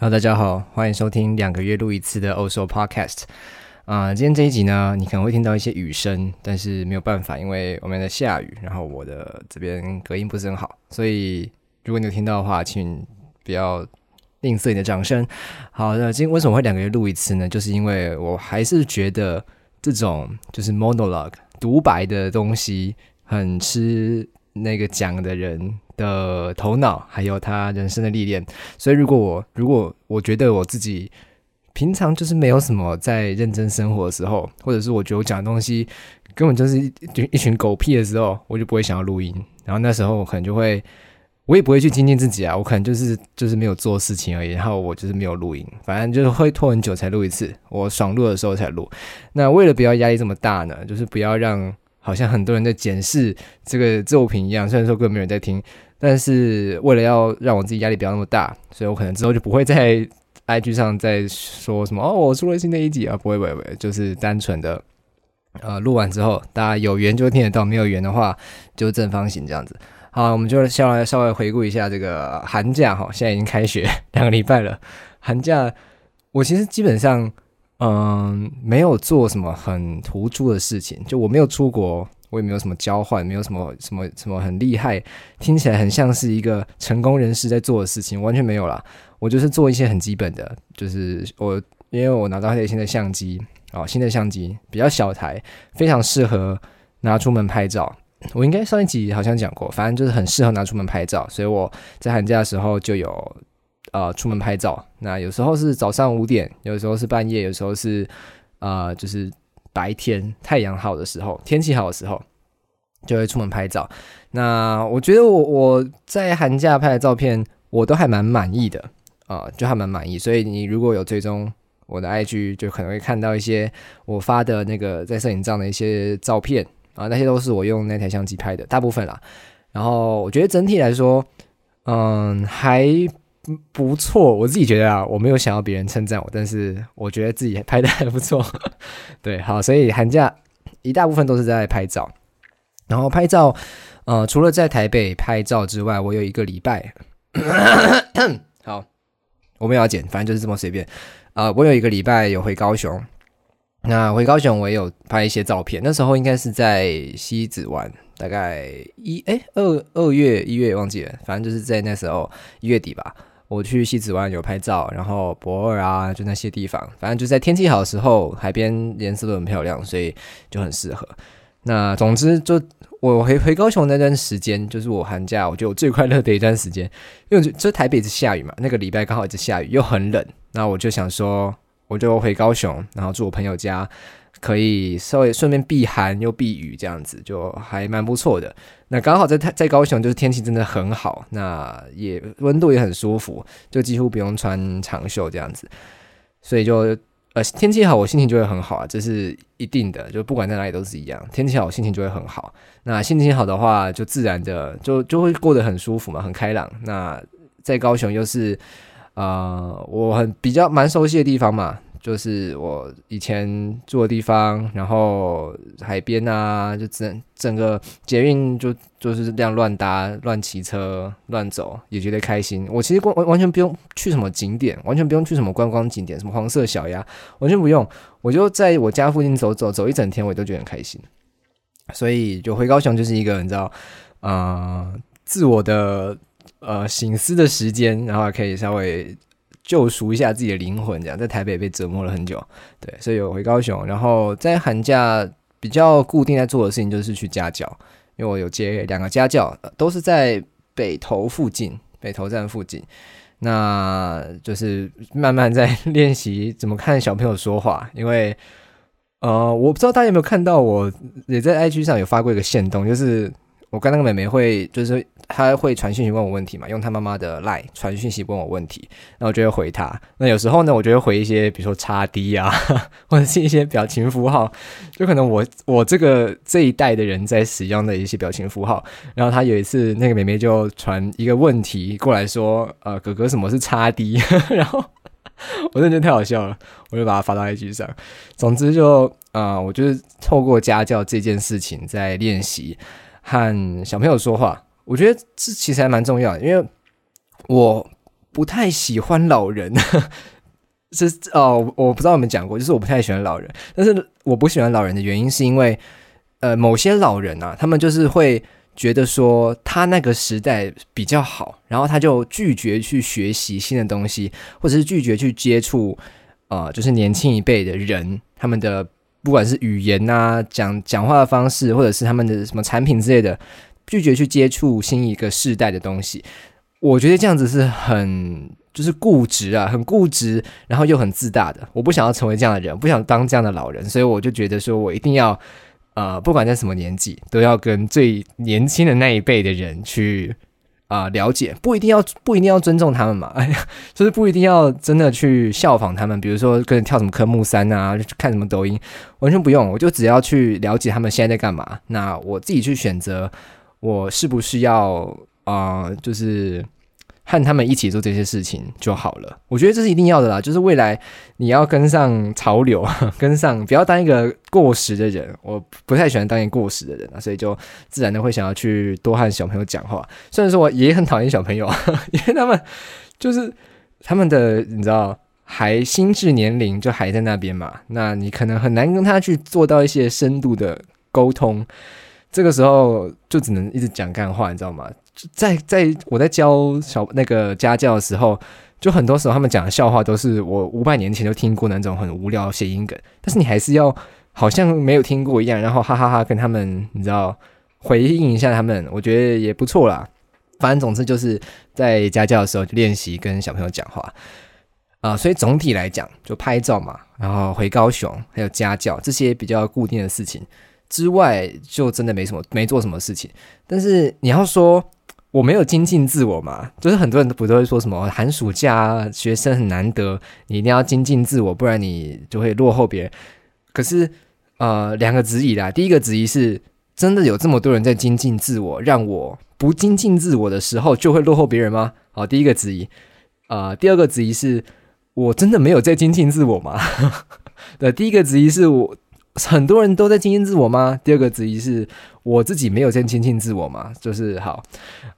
Hello，大家好，欢迎收听两个月录一次的欧洲 Podcast。啊，今天这一集呢，你可能会听到一些雨声，但是没有办法，因为我们在下雨，然后我的这边隔音不是很好，所以如果你有听到的话，请不要吝啬你的掌声。好，那今天为什么会两个月录一次呢？就是因为我还是觉得这种就是 monologue 独白的东西很吃那个讲的人。的头脑，还有他人生的历练，所以如果我如果我觉得我自己平常就是没有什么在认真生活的时候，或者是我觉得我讲的东西根本就是一一群狗屁的时候，我就不会想要录音。然后那时候我可能就会，我也不会去精进自己啊，我可能就是就是没有做事情而已。然后我就是没有录音，反正就是会拖很久才录一次，我爽录的时候才录。那为了不要压力这么大呢，就是不要让好像很多人在检视这个作品一样，虽然说根本没有人在听。但是为了要让我自己压力不要那么大，所以我可能之后就不会在 IG 上再说什么哦，我出了新的一集啊，不会不会不会，就是单纯的呃录完之后，大家有缘就听得到，没有缘的话就正方形这样子。好，我们就先来稍微回顾一下这个寒假哈，现在已经开学两个礼拜了。寒假我其实基本上嗯没有做什么很突出的事情，就我没有出国。我也没有什么交换，没有什么什么什么很厉害，听起来很像是一个成功人士在做的事情，完全没有啦。我就是做一些很基本的，就是我因为我拿到一台新的相机哦，新的相机比较小台，非常适合拿出门拍照。我应该上一集好像讲过，反正就是很适合拿出门拍照，所以我在寒假的时候就有呃出门拍照。那有时候是早上五点，有时候是半夜，有时候是呃就是。白天太阳好的时候，天气好的时候，就会出门拍照。那我觉得我我在寒假拍的照片，我都还蛮满意的啊，就还蛮满意。所以你如果有追踪我的 IG，就可能会看到一些我发的那个在摄影帐的一些照片啊，那些都是我用那台相机拍的，大部分啦。然后我觉得整体来说，嗯，还。不错，我自己觉得啊，我没有想要别人称赞我，但是我觉得自己拍的还不错。对，好，所以寒假一大部分都是在拍照，然后拍照，呃，除了在台北拍照之外，我有一个礼拜，好，我们要剪，反正就是这么随便啊。我有一个礼拜有回高雄，那回高雄我也有拍一些照片，那时候应该是在西子湾，大概一哎二二月一月忘记了，反正就是在那时候一月底吧。我去西子湾有拍照，然后博尔啊，就那些地方，反正就在天气好的时候，海边颜色都很漂亮，所以就很适合。那总之，就我回回高雄那段时间，就是我寒假我觉得我最快乐的一段时间，因为这台北一直下雨嘛，那个礼拜刚好一直下雨，又很冷，那我就想说，我就回高雄，然后住我朋友家。可以稍微顺便避寒又避雨，这样子就还蛮不错的。那刚好在在高雄，就是天气真的很好，那也温度也很舒服，就几乎不用穿长袖这样子。所以就呃天气好，我心情就会很好啊，这是一定的。就不管在哪里都是一样，天气好心情就会很好。那心情好的话，就自然的就就会过得很舒服嘛，很开朗。那在高雄又是呃我很比较蛮熟悉的地方嘛。就是我以前住的地方，然后海边啊，就整整个捷运就就是这样乱搭、乱骑车、乱走，也觉得开心。我其实完完全不用去什么景点，完全不用去什么观光景点，什么黄色小鸭，完全不用。我就在我家附近走走走一整天，我都觉得很开心。所以就回高雄就是一个你知道，呃，自我的呃醒思的时间，然后可以稍微。救赎一下自己的灵魂，这样在台北被折磨了很久，对，所以有回高雄，然后在寒假比较固定在做的事情就是去家教，因为我有接两个家教，都是在北投附近，北投站附近，那就是慢慢在 练习怎么看小朋友说话，因为呃，我不知道大家有没有看到，我也在 IG 上有发过一个线动，就是。我跟那个妹妹会，就是她会传讯息问我问题嘛，用她妈妈的 line 传讯息问我问题，那我就会回她。那有时候呢，我就会回一些，比如说叉 D 啊，或者是一些表情符号，就可能我我这个这一代的人在使用的一些表情符号。然后她有一次，那个妹妹就传一个问题过来说，呃，哥哥什么是叉 D？然后我真的太好笑了，我就把它发到 IG 上。总之就啊，我就是透过家教这件事情在练习。和小朋友说话，我觉得这其实还蛮重要的，因为我不太喜欢老人。是哦，我不知道有没有讲过，就是我不太喜欢老人。但是我不喜欢老人的原因是因为，呃，某些老人啊，他们就是会觉得说他那个时代比较好，然后他就拒绝去学习新的东西，或者是拒绝去接触，呃，就是年轻一辈的人，他们的不管是语言啊、讲讲话的方式，或者是他们的什么产品之类的，拒绝去接触新一个世代的东西。我觉得这样子是很。就是固执啊，很固执，然后又很自大的。我不想要成为这样的人，不想当这样的老人，所以我就觉得说，我一定要，呃，不管在什么年纪，都要跟最年轻的那一辈的人去啊了解，不一定要不一定要尊重他们嘛，哎呀，就是不一定要真的去效仿他们，比如说跟跳什么科目三啊，看什么抖音，完全不用，我就只要去了解他们现在在干嘛，那我自己去选择，我是不是要啊，就是。和他们一起做这些事情就好了，我觉得这是一定要的啦。就是未来你要跟上潮流，跟上，不要当一个过时的人。我不太喜欢当一个过时的人啊，所以就自然的会想要去多和小朋友讲话。虽然说我也很讨厌小朋友，因为他们就是他们的，你知道，还心智年龄就还在那边嘛，那你可能很难跟他去做到一些深度的沟通。这个时候就只能一直讲干话，你知道吗？在在我在教小那个家教的时候，就很多时候他们讲的笑话都是我五百年前就听过那种很无聊谐音梗，但是你还是要好像没有听过一样，然后哈哈哈跟他们你知道回应一下他们，我觉得也不错啦。反正总之就是在家教的时候练习跟小朋友讲话啊，所以总体来讲就拍照嘛，然后回高雄还有家教这些比较固定的事情之外，就真的没什么没做什么事情。但是你要说。我没有精进自我嘛，就是很多人都不都会说什么寒暑假学生很难得，你一定要精进自我，不然你就会落后别人。可是，呃，两个质疑啦，第一个质疑是真的有这么多人在精进自我，让我不精进自我的时候就会落后别人吗？好，第一个质疑，啊，第二个质疑是我真的没有在精进自我吗？对，第一个质疑是我。很多人都在精进自我吗？第二个质疑是我自己没有在亲近自我嘛？就是好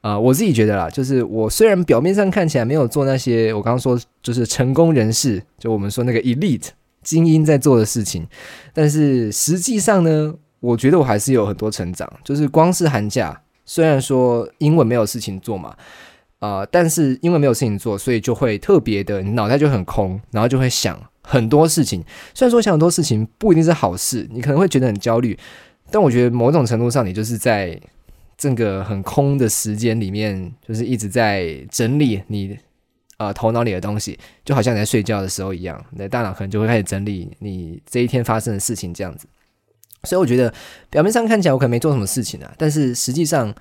啊，我自己觉得啦，就是我虽然表面上看起来没有做那些我刚刚说就是成功人士，就我们说那个 elite 精英在做的事情，但是实际上呢，我觉得我还是有很多成长。就是光是寒假，虽然说英文没有事情做嘛，啊，但是因为没有事情做，所以就会特别的，你脑袋就很空，然后就会想。很多事情，虽然说想很多事情不一定是好事，你可能会觉得很焦虑，但我觉得某种程度上，你就是在这个很空的时间里面，就是一直在整理你呃头脑里的东西，就好像你在睡觉的时候一样，你的大脑可能就会开始整理你这一天发生的事情这样子。所以我觉得表面上看起来我可能没做什么事情啊，但是实际上，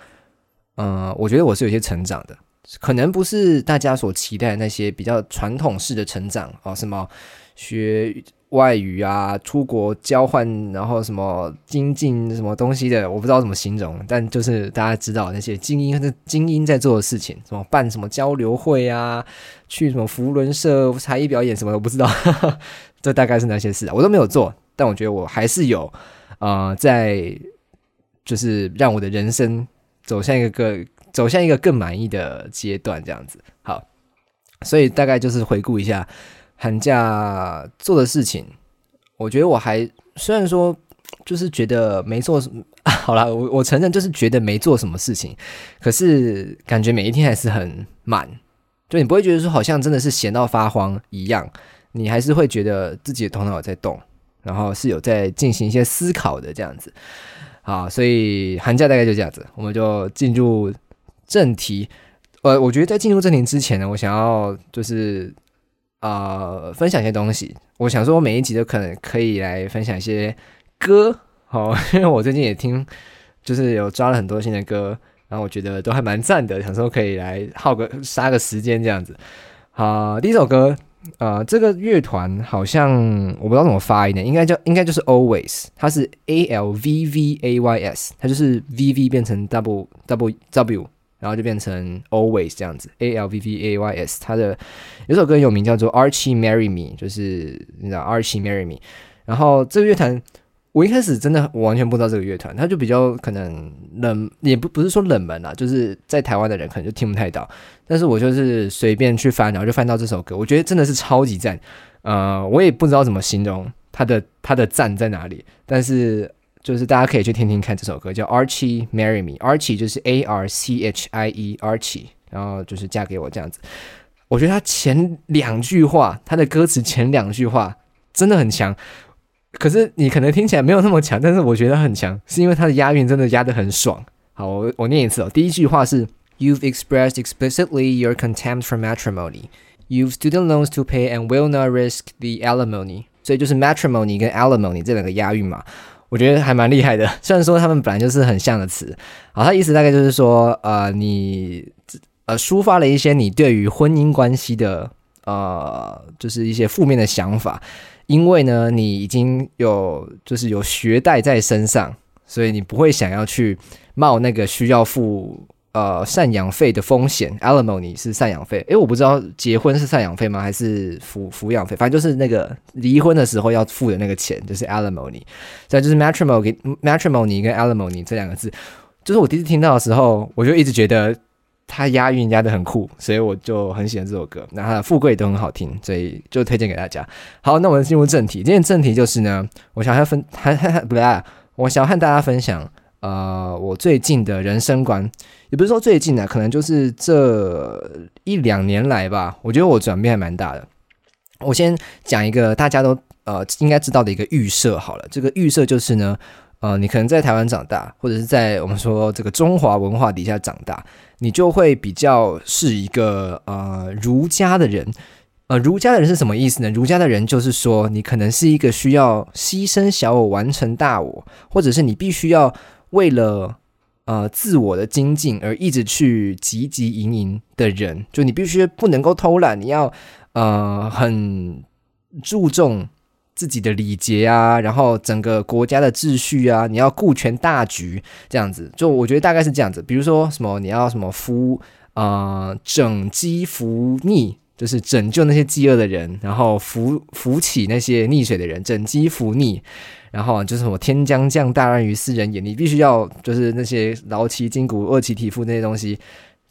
嗯，我觉得我是有些成长的。可能不是大家所期待那些比较传统式的成长哦，什么学外语啊、出国交换，然后什么精进什么东西的，我不知道怎么形容。但就是大家知道那些精英的精英在做的事情，什么办什么交流会啊，去什么福伦社才艺表演什么，我不知道。这大概是那些事，我都没有做。但我觉得我还是有啊，在就是让我的人生走向一个个。走向一个更满意的阶段，这样子好，所以大概就是回顾一下寒假做的事情。我觉得我还虽然说就是觉得没做什么，好了，我我承认就是觉得没做什么事情，可是感觉每一天还是很满，就你不会觉得说好像真的是闲到发慌一样，你还是会觉得自己的头脑在动，然后是有在进行一些思考的这样子。好，所以寒假大概就这样子，我们就进入。正题，呃，我觉得在进入正题之前呢，我想要就是啊分享一些东西。我想说，我每一集都可能可以来分享一些歌，好，因为我最近也听，就是有抓了很多新的歌，然后我觉得都还蛮赞的，想说可以来耗个杀个时间这样子。好，第一首歌，呃，这个乐团好像我不知道怎么发音的，应该叫应该就是 Always，它是 A L V V A Y S，它就是 V V 变成 W W W。然后就变成 always 这样子，A L V V A Y S。他的有首歌有名叫做 Archie Marry Me，就是你知道 Archie Marry Me。然后这个乐团我一开始真的我完全不知道这个乐团，他就比较可能冷，也不不是说冷门啦，就是在台湾的人可能就听不太到。但是我就是随便去翻，然后就翻到这首歌，我觉得真的是超级赞。呃，我也不知道怎么形容它的它的赞在哪里，但是就是大家可以去听听看这首歌，叫 Archie Marry Me，Archie 就是 A R C H I E，Archie，然后就是嫁给我这样子。我觉得他前两句话，他的歌词前两句话真的很强。可是你可能听起来没有那么强，但是我觉得很强，是因为它的押韵真的押得很爽。好，我我念一次哦。第一句话是 You've expressed explicitly your contempt for matrimony. You've student loans to pay and will not risk the alimony. 所以就是 matrimony 跟 alimony 这两个押韵嘛，我觉得还蛮厉害的。虽然说他们本来就是很像的词，好，他意思大概就是说，呃，你呃抒发了一些你对于婚姻关系的呃，就是一些负面的想法。因为呢，你已经有就是有学贷在身上，所以你不会想要去冒那个需要付呃赡养费的风险。Alimony 是赡养费，诶，我不知道结婚是赡养费吗？还是抚抚养费？反正就是那个离婚的时候要付的那个钱，就是 Alimony。再就是 matrimony，matrimony 跟 Alimony 这两个字，就是我第一次听到的时候，我就一直觉得。它押韵押的很酷，所以我就很喜欢这首歌。那它的富贵都很好听，所以就推荐给大家。好，那我们进入正题。今天正题就是呢，我想要分，不对，我想要和大家分享，呃，我最近的人生观，也不是说最近啊，可能就是这一两年来吧。我觉得我转变还蛮大的。我先讲一个大家都呃应该知道的一个预设好了，这个预设就是呢。呃，你可能在台湾长大，或者是在我们说这个中华文化底下长大，你就会比较是一个呃儒家的人。呃，儒家的人是什么意思呢？儒家的人就是说，你可能是一个需要牺牲小我完成大我，或者是你必须要为了呃自我的精进而一直去汲汲营营的人。就你必须不能够偷懒，你要呃很注重。自己的礼节啊，然后整个国家的秩序啊，你要顾全大局，这样子，就我觉得大概是这样子。比如说什么，你要什么扶啊，整饥扶逆，就是拯救那些饥饿的人，然后扶扶起那些溺水的人，整饥扶逆，然后就是什么天将降大任于斯人也，你必须要就是那些劳其筋骨，饿其体肤那些东西，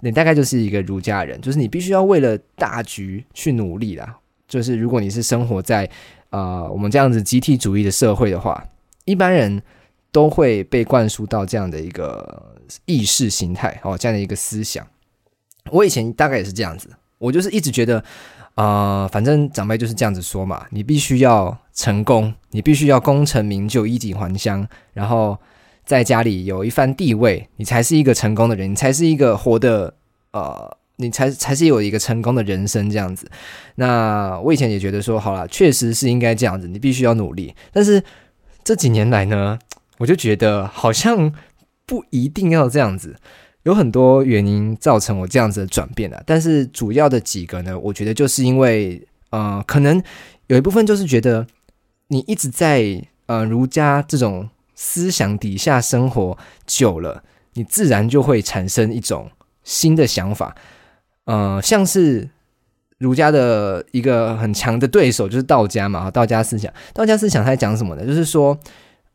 你大概就是一个儒家人，就是你必须要为了大局去努力啦。就是如果你是生活在啊，我们这样子集体主义的社会的话，一般人都会被灌输到这样的一个意识形态哦，这样的一个思想。我以前大概也是这样子，我就是一直觉得，啊，反正长辈就是这样子说嘛，你必须要成功，你必须要功成名就、衣锦还乡，然后在家里有一番地位，你才是一个成功的人，你才是一个活的呃。你才才是有一个成功的人生这样子。那我以前也觉得说，好了，确实是应该这样子，你必须要努力。但是这几年来呢，我就觉得好像不一定要这样子，有很多原因造成我这样子的转变的。但是主要的几个呢，我觉得就是因为，呃，可能有一部分就是觉得你一直在呃儒家这种思想底下生活久了，你自然就会产生一种新的想法。呃，像是儒家的一个很强的对手就是道家嘛，道家思想，道家思想他在讲什么呢？就是说，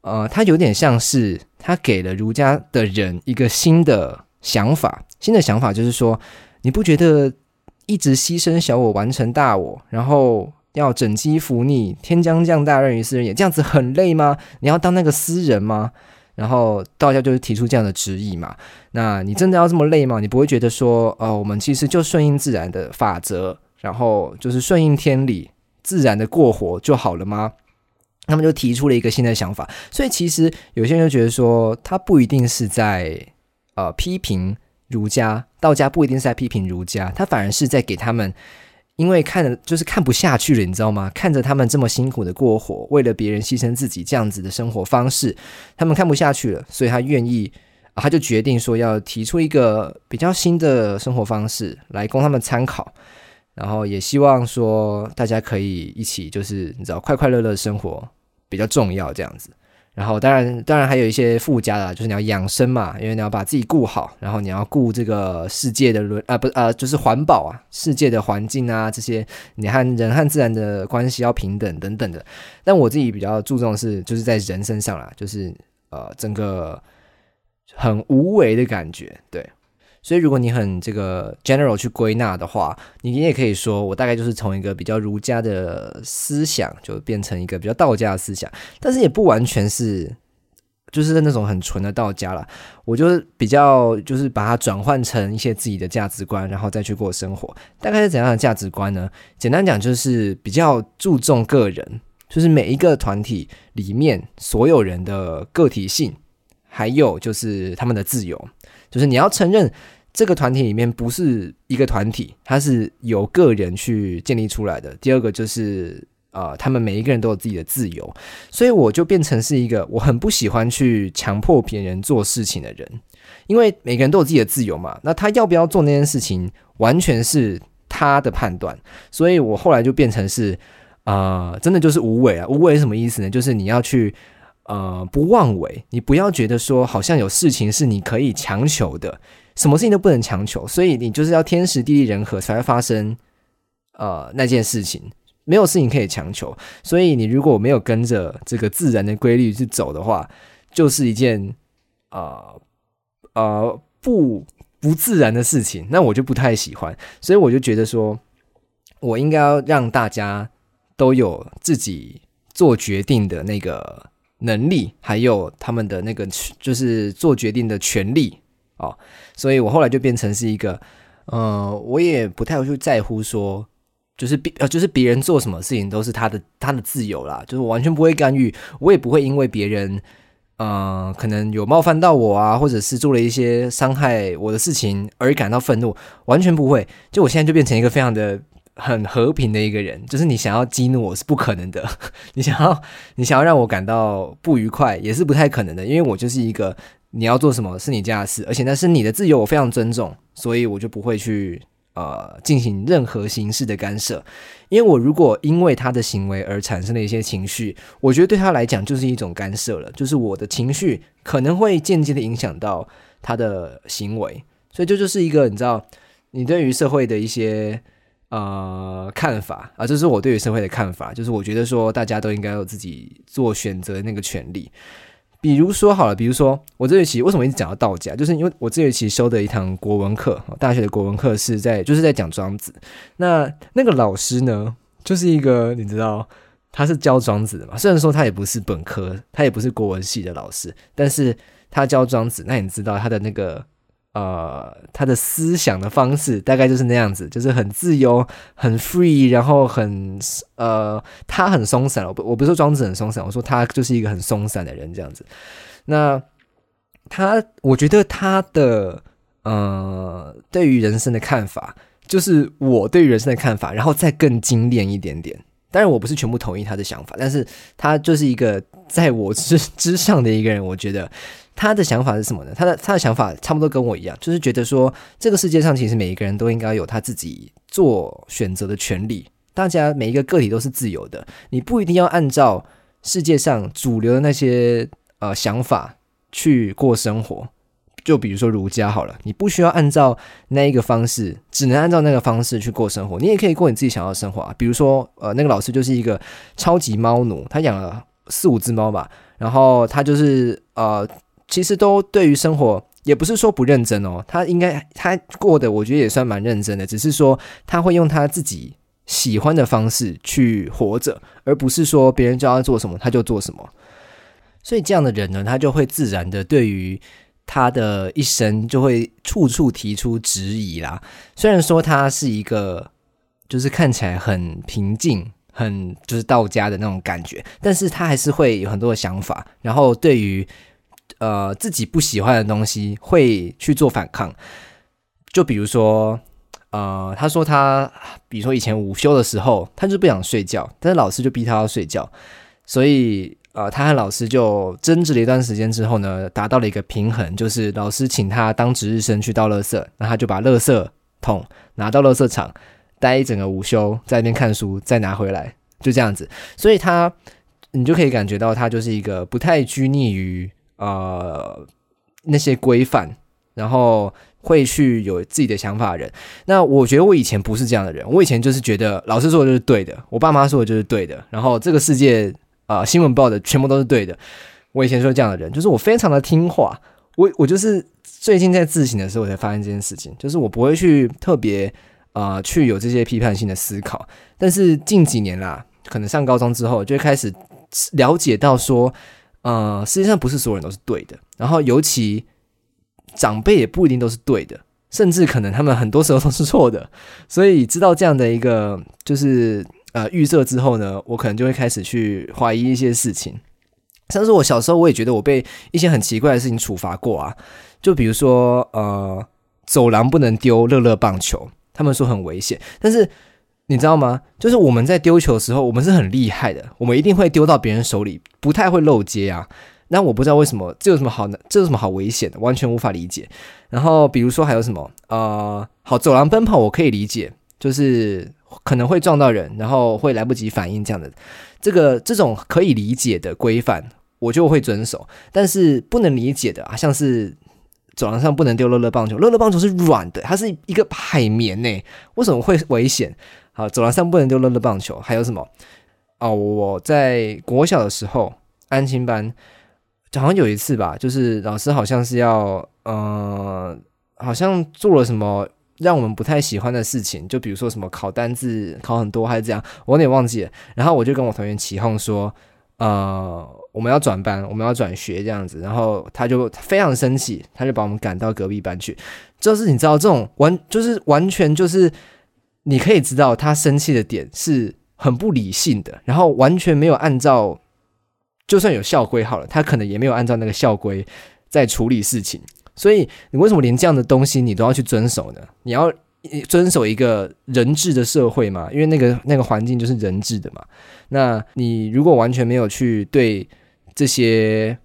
呃，他有点像是他给了儒家的人一个新的想法，新的想法就是说，你不觉得一直牺牲小我完成大我，然后要整机服逆，天将降大任于斯人也，这样子很累吗？你要当那个斯人吗？然后道教就是提出这样的旨意嘛，那你真的要这么累吗？你不会觉得说，呃，我们其实就顺应自然的法则，然后就是顺应天理，自然的过活就好了吗？他们就提出了一个新的想法，所以其实有些人就觉得说，他不一定是在呃批评儒家，道家不一定是在批评儒家，他反而是在给他们。因为看着就是看不下去了，你知道吗？看着他们这么辛苦的过活，为了别人牺牲自己这样子的生活方式，他们看不下去了，所以他愿意，他就决定说要提出一个比较新的生活方式来供他们参考，然后也希望说大家可以一起就是你知道快快乐乐生活比较重要这样子。然后当然当然还有一些附加的，就是你要养生嘛，因为你要把自己顾好，然后你要顾这个世界的轮啊不啊就是环保啊，世界的环境啊这些，你和人和自然的关系要平等等等的。但我自己比较注重的是就是在人身上啦，就是呃整个很无为的感觉，对。所以，如果你很这个 general 去归纳的话，你也可以说，我大概就是从一个比较儒家的思想，就变成一个比较道家的思想，但是也不完全是，就是那种很纯的道家了。我就是比较，就是把它转换成一些自己的价值观，然后再去过生活。大概是怎样的价值观呢？简单讲，就是比较注重个人，就是每一个团体里面所有人的个体性，还有就是他们的自由。就是你要承认这个团体里面不是一个团体，它是由个人去建立出来的。第二个就是呃，他们每一个人都有自己的自由，所以我就变成是一个我很不喜欢去强迫别人做事情的人，因为每个人都有自己的自由嘛。那他要不要做那件事情，完全是他的判断。所以我后来就变成是啊，真的就是无为啊。无为什么意思呢？就是你要去。呃，不妄为，你不要觉得说好像有事情是你可以强求的，什么事情都不能强求，所以你就是要天时地利人和才会发生呃那件事情，没有事情可以强求，所以你如果没有跟着这个自然的规律去走的话，就是一件呃呃不不自然的事情，那我就不太喜欢，所以我就觉得说，我应该要让大家都有自己做决定的那个。能力还有他们的那个就是做决定的权利哦，所以我后来就变成是一个，呃，我也不太会去在乎说，就是别呃，就是别人做什么事情都是他的他的自由啦，就是我完全不会干预，我也不会因为别人，呃，可能有冒犯到我啊，或者是做了一些伤害我的事情而感到愤怒，完全不会。就我现在就变成一个非常的。很和平的一个人，就是你想要激怒我是不可能的，你想要你想要让我感到不愉快也是不太可能的，因为我就是一个你要做什么是你家的事，而且那是你的自由，我非常尊重，所以我就不会去呃进行任何形式的干涉，因为我如果因为他的行为而产生了一些情绪，我觉得对他来讲就是一种干涉了，就是我的情绪可能会间接的影响到他的行为，所以这就是一个你知道你对于社会的一些。呃，看法啊，这是我对于社会的看法，就是我觉得说大家都应该有自己做选择的那个权利。比如说好了，比如说我这学期为什么一直讲到道家，就是因为我这学期修的一堂国文课，大学的国文课是在就是在讲庄子。那那个老师呢，就是一个你知道他是教庄子的嘛？虽然说他也不是本科，他也不是国文系的老师，但是他教庄子，那你知道他的那个。呃，他的思想的方式大概就是那样子，就是很自由、很 free，然后很呃，他很松散。我不我不是说庄子很松散，我说他就是一个很松散的人这样子。那他，我觉得他的呃，对于人生的看法，就是我对于人生的看法，然后再更精炼一点点。当然，我不是全部同意他的想法，但是他就是一个在我之之上的一个人，我觉得。他的想法是什么呢？他的他的想法差不多跟我一样，就是觉得说，这个世界上其实每一个人都应该有他自己做选择的权利。大家每一个个体都是自由的，你不一定要按照世界上主流的那些呃想法去过生活。就比如说儒家好了，你不需要按照那一个方式，只能按照那个方式去过生活。你也可以过你自己想要的生活啊。比如说，呃，那个老师就是一个超级猫奴，他养了四五只猫吧，然后他就是呃。其实都对于生活也不是说不认真哦，他应该他过得我觉得也算蛮认真的，只是说他会用他自己喜欢的方式去活着，而不是说别人叫他做什么他就做什么。所以这样的人呢，他就会自然的对于他的一生就会处处提出质疑啦。虽然说他是一个就是看起来很平静、很就是道家的那种感觉，但是他还是会有很多的想法，然后对于。呃，自己不喜欢的东西会去做反抗，就比如说，呃，他说他，比如说以前午休的时候，他就不想睡觉，但是老师就逼他要睡觉，所以呃，他和老师就争执了一段时间之后呢，达到了一个平衡，就是老师请他当值日生去倒垃圾，那他就把垃圾桶拿到垃圾场，待一整个午休，在那边看书，再拿回来，就这样子，所以他。你就可以感觉到他就是一个不太拘泥于呃那些规范，然后会去有自己的想法的人。那我觉得我以前不是这样的人，我以前就是觉得老师说的就是对的，我爸妈说的就是对的，然后这个世界啊新闻报的全部都是对的。我以前是这样的人，就是我非常的听话。我我就是最近在自省的时候，我才发现这件事情，就是我不会去特别啊去有这些批判性的思考。但是近几年啦，可能上高中之后，就开始了解到说，呃，世界上不是所有人都是对的，然后尤其长辈也不一定都是对的，甚至可能他们很多时候都是错的。所以知道这样的一个就是呃预设之后呢，我可能就会开始去怀疑一些事情。像是我小时候，我也觉得我被一些很奇怪的事情处罚过啊，就比如说，呃，走廊不能丢乐乐棒球，他们说很危险。但是你知道吗？就是我们在丢球的时候，我们是很厉害的，我们一定会丢到别人手里，不太会漏接啊。那我不知道为什么，这有什么好？这有什么好危险的？完全无法理解。然后比如说还有什么？呃，好，走廊奔跑我可以理解，就是可能会撞到人，然后会来不及反应这样的。这个这种可以理解的规范，我就会遵守。但是不能理解的啊，像是走廊上不能丢乐乐棒球，乐乐棒球是软的，它是一个海绵呢，为什么会危险？好，走廊上不能丢乐乐棒球，还有什么？哦，我在国小的时候，安亲班好像有一次吧，就是老师好像是要，呃，好像做了什么。让我们不太喜欢的事情，就比如说什么考单字考很多还是这样，我有点忘记了。然后我就跟我同学起哄说，呃，我们要转班，我们要转学这样子。然后他就非常生气，他就把我们赶到隔壁班去。就是你知道，这种完就是完全就是你可以知道他生气的点是很不理性的，然后完全没有按照，就算有校规好了，他可能也没有按照那个校规在处理事情。所以，你为什么连这样的东西你都要去遵守呢？你要遵守一个人治的社会嘛？因为那个那个环境就是人治的嘛。那你如果完全没有去对这些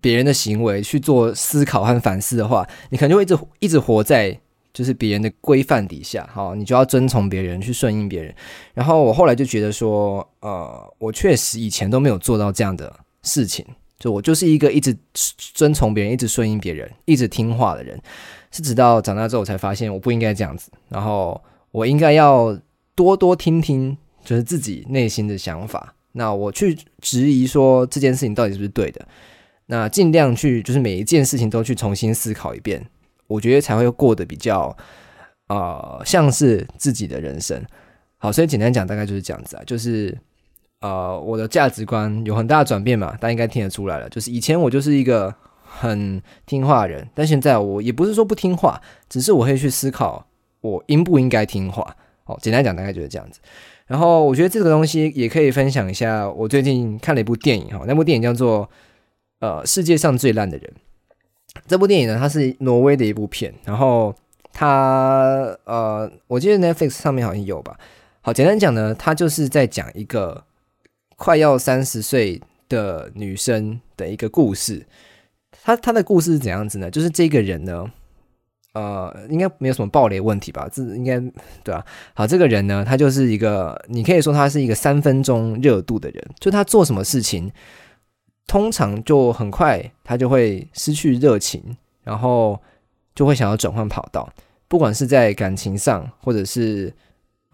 别人的行为去做思考和反思的话，你可能就会一直一直活在就是别人的规范底下。好，你就要遵从别人，去顺应别人。然后我后来就觉得说，呃，我确实以前都没有做到这样的事情。就我就是一个一直遵从别人、一直顺应别人、一直听话的人，是直到长大之后我才发现我不应该这样子，然后我应该要多多听听，就是自己内心的想法。那我去质疑说这件事情到底是不是对的，那尽量去就是每一件事情都去重新思考一遍，我觉得才会过得比较呃像是自己的人生。好，所以简单讲大概就是这样子啊，就是。呃，我的价值观有很大的转变嘛，大家应该听得出来了。就是以前我就是一个很听话的人，但现在我也不是说不听话，只是我会去思考我应不应该听话。哦，简单讲大概就是这样子。然后我觉得这个东西也可以分享一下，我最近看了一部电影哈，那部电影叫做《呃世界上最烂的人》。这部电影呢，它是挪威的一部片，然后它呃，我记得 Netflix 上面好像有吧。好，简单讲呢，它就是在讲一个。快要三十岁的女生的一个故事，她她的故事是怎样子呢？就是这个人呢，呃，应该没有什么暴雷问题吧？这应该对吧？好，这个人呢，他就是一个，你可以说他是一个三分钟热度的人，就他做什么事情，通常就很快他就会失去热情，然后就会想要转换跑道，不管是在感情上，或者是。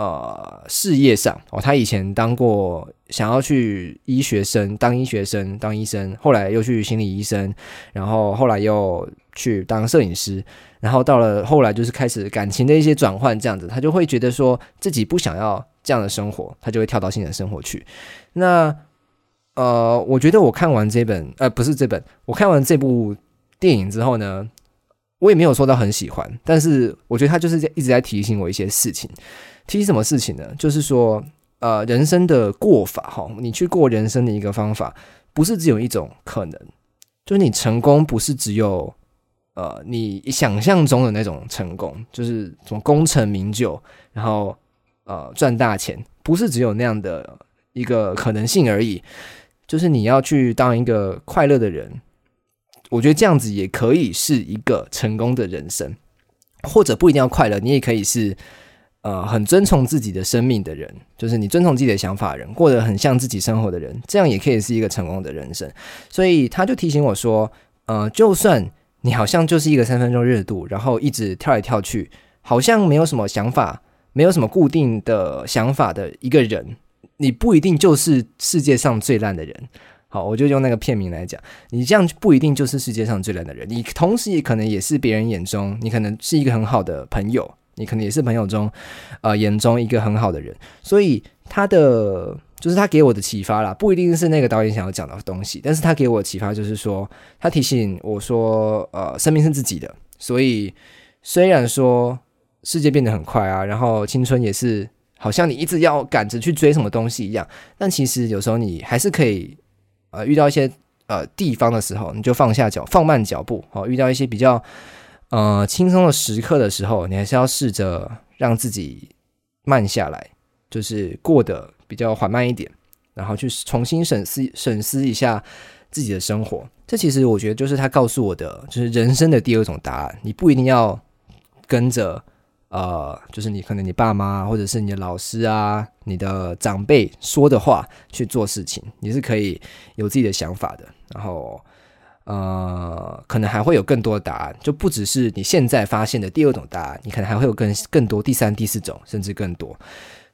呃，事业上哦，他以前当过想要去医学生当医学生当医生，后来又去心理医生，然后后来又去当摄影师，然后到了后来就是开始感情的一些转换，这样子他就会觉得说自己不想要这样的生活，他就会跳到新的生活去。那呃，我觉得我看完这本呃不是这本，我看完这部电影之后呢，我也没有说到很喜欢，但是我觉得他就是在一直在提醒我一些事情。提醒什么事情呢？就是说，呃，人生的过法哈，你去过人生的一个方法，不是只有一种可能，就是你成功不是只有呃你想象中的那种成功，就是什么功成名就，然后呃赚大钱，不是只有那样的一个可能性而已。就是你要去当一个快乐的人，我觉得这样子也可以是一个成功的人生，或者不一定要快乐，你也可以是。呃很遵从自己的生命的人，就是你遵从自己的想法人，过得很像自己生活的人，这样也可以是一个成功的人生。所以他就提醒我说，呃，就算你好像就是一个三分钟热度，然后一直跳来跳去，好像没有什么想法，没有什么固定的想法的一个人，你不一定就是世界上最烂的人。好，我就用那个片名来讲，你这样不一定就是世界上最烂的人，你同时也可能也是别人眼中，你可能是一个很好的朋友，你可能也是朋友中，呃，眼中一个很好的人。所以他的就是他给我的启发啦，不一定是那个导演想要讲的东西，但是他给我的启发就是说，他提醒我说，呃，生命是自己的，所以虽然说世界变得很快啊，然后青春也是好像你一直要赶着去追什么东西一样，但其实有时候你还是可以。呃，遇到一些呃地方的时候，你就放下脚，放慢脚步。好，遇到一些比较呃轻松的时刻的时候，你还是要试着让自己慢下来，就是过得比较缓慢一点，然后去重新审视审视一下自己的生活。这其实我觉得就是他告诉我的，就是人生的第二种答案。你不一定要跟着。呃，就是你可能你爸妈或者是你的老师啊，你的长辈说的话去做事情，你是可以有自己的想法的。然后，呃，可能还会有更多的答案，就不只是你现在发现的第二种答案，你可能还会有更更多第三、第四种，甚至更多。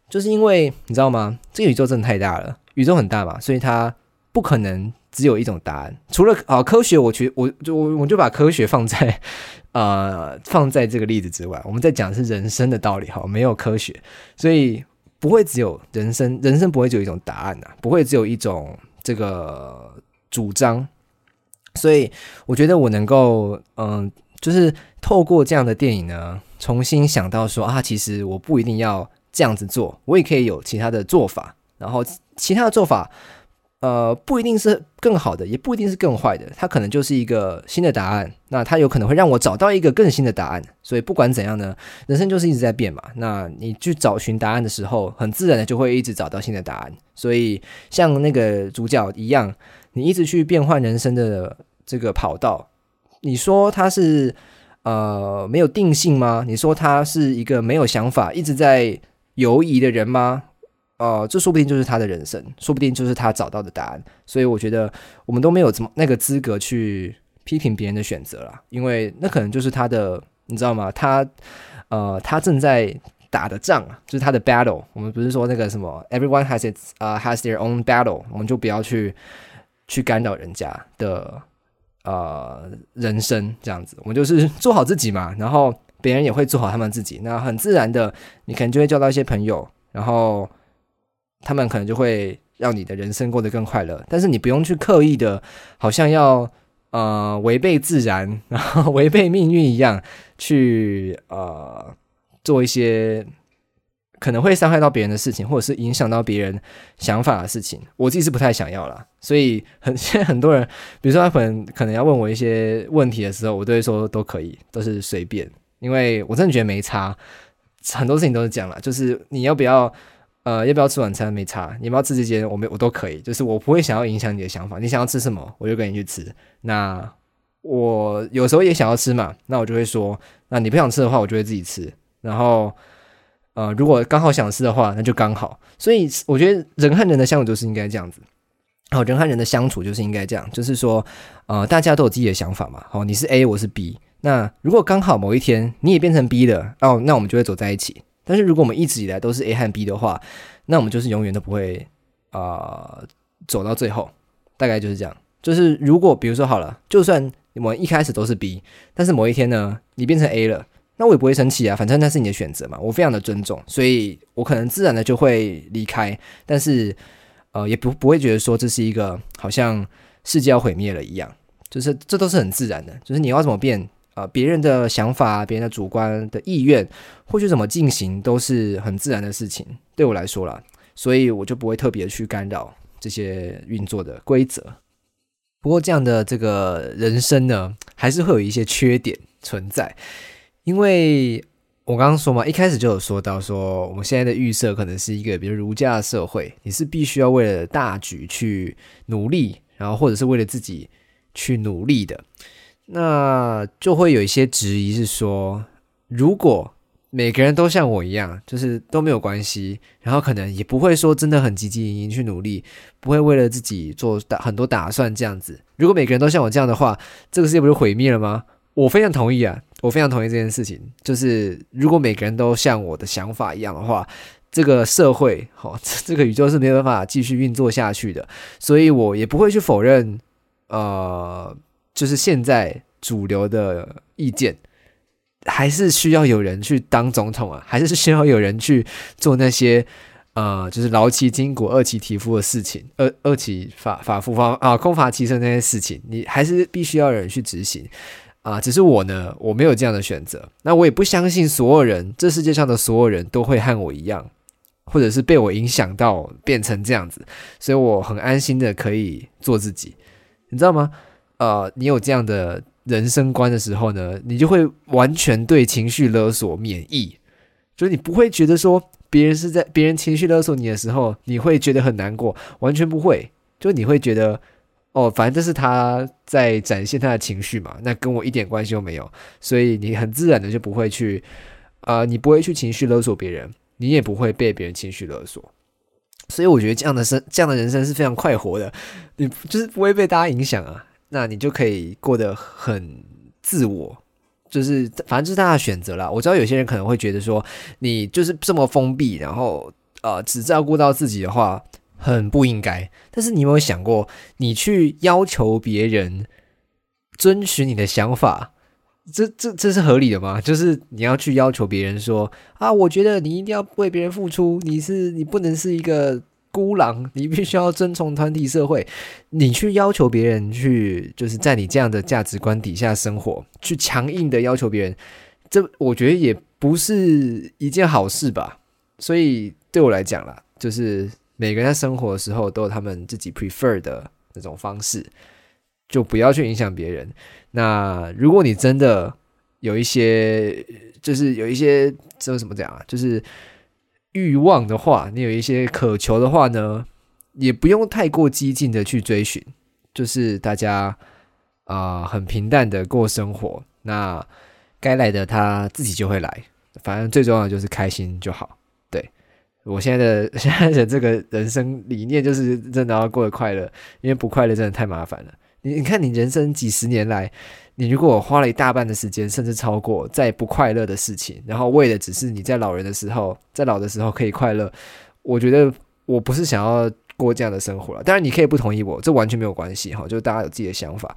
就是因为你知道吗？这个宇宙真的太大了，宇宙很大嘛，所以它不可能只有一种答案。除了啊，科学，我觉我就我我就把科学放在。呃，放在这个例子之外，我们在讲是人生的道理哈，没有科学，所以不会只有人生，人生不会只有一种答案呐，不会只有一种这个主张。所以我觉得我能够，嗯，就是透过这样的电影呢，重新想到说啊，其实我不一定要这样子做，我也可以有其他的做法，然后其他的做法。呃，不一定是更好的，也不一定是更坏的，它可能就是一个新的答案。那它有可能会让我找到一个更新的答案。所以不管怎样呢，人生就是一直在变嘛。那你去找寻答案的时候，很自然的就会一直找到新的答案。所以像那个主角一样，你一直去变换人生的这个跑道，你说他是呃没有定性吗？你说他是一个没有想法、一直在犹疑的人吗？呃，这说不定就是他的人生，说不定就是他找到的答案。所以我觉得我们都没有怎么那个资格去批评别人的选择了，因为那可能就是他的，你知道吗？他呃，他正在打的仗啊，就是他的 battle。我们不是说那个什么 everyone has its 呃 has their own battle，我们就不要去去干扰人家的呃人生这样子。我们就是做好自己嘛，然后别人也会做好他们自己。那很自然的，你可能就会交到一些朋友，然后。他们可能就会让你的人生过得更快乐，但是你不用去刻意的，好像要呃违背自然，然后违背命运一样去呃做一些可能会伤害到别人的事情，或者是影响到别人想法的事情。我自己是不太想要啦，所以很 现在很多人，比如说他可能可能要问我一些问题的时候，我都会说都可以，都是随便，因为我真的觉得没差，很多事情都是这样了，就是你要不要。呃，要不要吃晚餐？没差，你要不要吃这间？我没，我都可以。就是我不会想要影响你的想法。你想要吃什么，我就跟你去吃。那我有时候也想要吃嘛，那我就会说，那你不想吃的话，我就会自己吃。然后，呃，如果刚好想吃的话，那就刚好。所以我觉得人和人的相处就是应该这样子。好，人和人的相处就是应该这样，就是说，呃，大家都有自己的想法嘛。好，你是 A，我是 B。那如果刚好某一天你也变成 B 了，哦，那我们就会走在一起。但是如果我们一直以来都是 A 和 B 的话，那我们就是永远都不会啊走到最后，大概就是这样。就是如果比如说好了，就算我们一开始都是 B，但是某一天呢，你变成 A 了，那我也不会生气啊，反正那是你的选择嘛，我非常的尊重，所以我可能自然的就会离开，但是呃也不不会觉得说这是一个好像世界要毁灭了一样，就是这都是很自然的，就是你要怎么变。啊，别人的想法、别人的主观的意愿，或许怎么进行都是很自然的事情，对我来说啦，所以我就不会特别去干扰这些运作的规则。不过，这样的这个人生呢，还是会有一些缺点存在，因为我刚刚说嘛，一开始就有说到说，我们现在的预设可能是一个比如儒家的社会，你是必须要为了大局去努力，然后或者是为了自己去努力的。那就会有一些质疑，是说，如果每个人都像我一样，就是都没有关系，然后可能也不会说真的很积极营营去努力，不会为了自己做打很多打算这样子。如果每个人都像我这样的话，这个世界不是毁灭了吗？我非常同意啊，我非常同意这件事情。就是如果每个人都像我的想法一样的话，这个社会，好，这个宇宙是没有办法继续运作下去的。所以我也不会去否认，呃，就是现在主流的意见。还是需要有人去当总统啊，还是需要有人去做那些呃，就是劳其筋骨、饿其体肤的事情，饿饿其法法夫方啊，空乏其身那些事情，你还是必须要有人去执行啊。只是我呢，我没有这样的选择，那我也不相信所有人，这世界上的所有人都会和我一样，或者是被我影响到变成这样子，所以我很安心的可以做自己，你知道吗？呃，你有这样的。人生观的时候呢，你就会完全对情绪勒索免疫，就你不会觉得说别人是在别人情绪勒索你的时候，你会觉得很难过，完全不会，就你会觉得哦，反正这是他在展现他的情绪嘛，那跟我一点关系都没有，所以你很自然的就不会去，呃，你不会去情绪勒索别人，你也不会被别人情绪勒索，所以我觉得这样的生这样的人生是非常快活的，你就是不会被大家影响啊。那你就可以过得很自我，就是反正就是大家选择了。我知道有些人可能会觉得说，你就是这么封闭，然后呃只照顾到自己的话，很不应该。但是你有没有想过，你去要求别人遵循你的想法，这这这是合理的吗？就是你要去要求别人说啊，我觉得你一定要为别人付出，你是你不能是一个。孤狼，你必须要遵从团体社会，你去要求别人去，就是在你这样的价值观底下生活，去强硬的要求别人，这我觉得也不是一件好事吧。所以对我来讲啦，就是每个人在生活的时候都有他们自己 prefer 的那种方式，就不要去影响别人。那如果你真的有一些，就是有一些，这怎么讲啊？就是。欲望的话，你有一些渴求的话呢，也不用太过激进的去追寻，就是大家啊很平淡的过生活，那该来的他自己就会来，反正最重要的就是开心就好。对我现在的 现在的这个人生理念就是真的要过得快乐，因为不快乐真的太麻烦了。你你看，你人生几十年来。你如果花了一大半的时间，甚至超过在不快乐的事情，然后为的只是你在老人的时候，在老的时候可以快乐，我觉得我不是想要过这样的生活了。当然，你可以不同意我，这完全没有关系哈，就大家有自己的想法。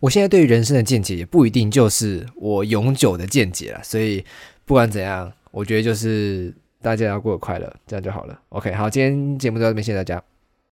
我现在对于人生的见解也不一定就是我永久的见解了，所以不管怎样，我觉得就是大家要过得快乐，这样就好了。OK，好，今天节目就到这边，谢谢大家。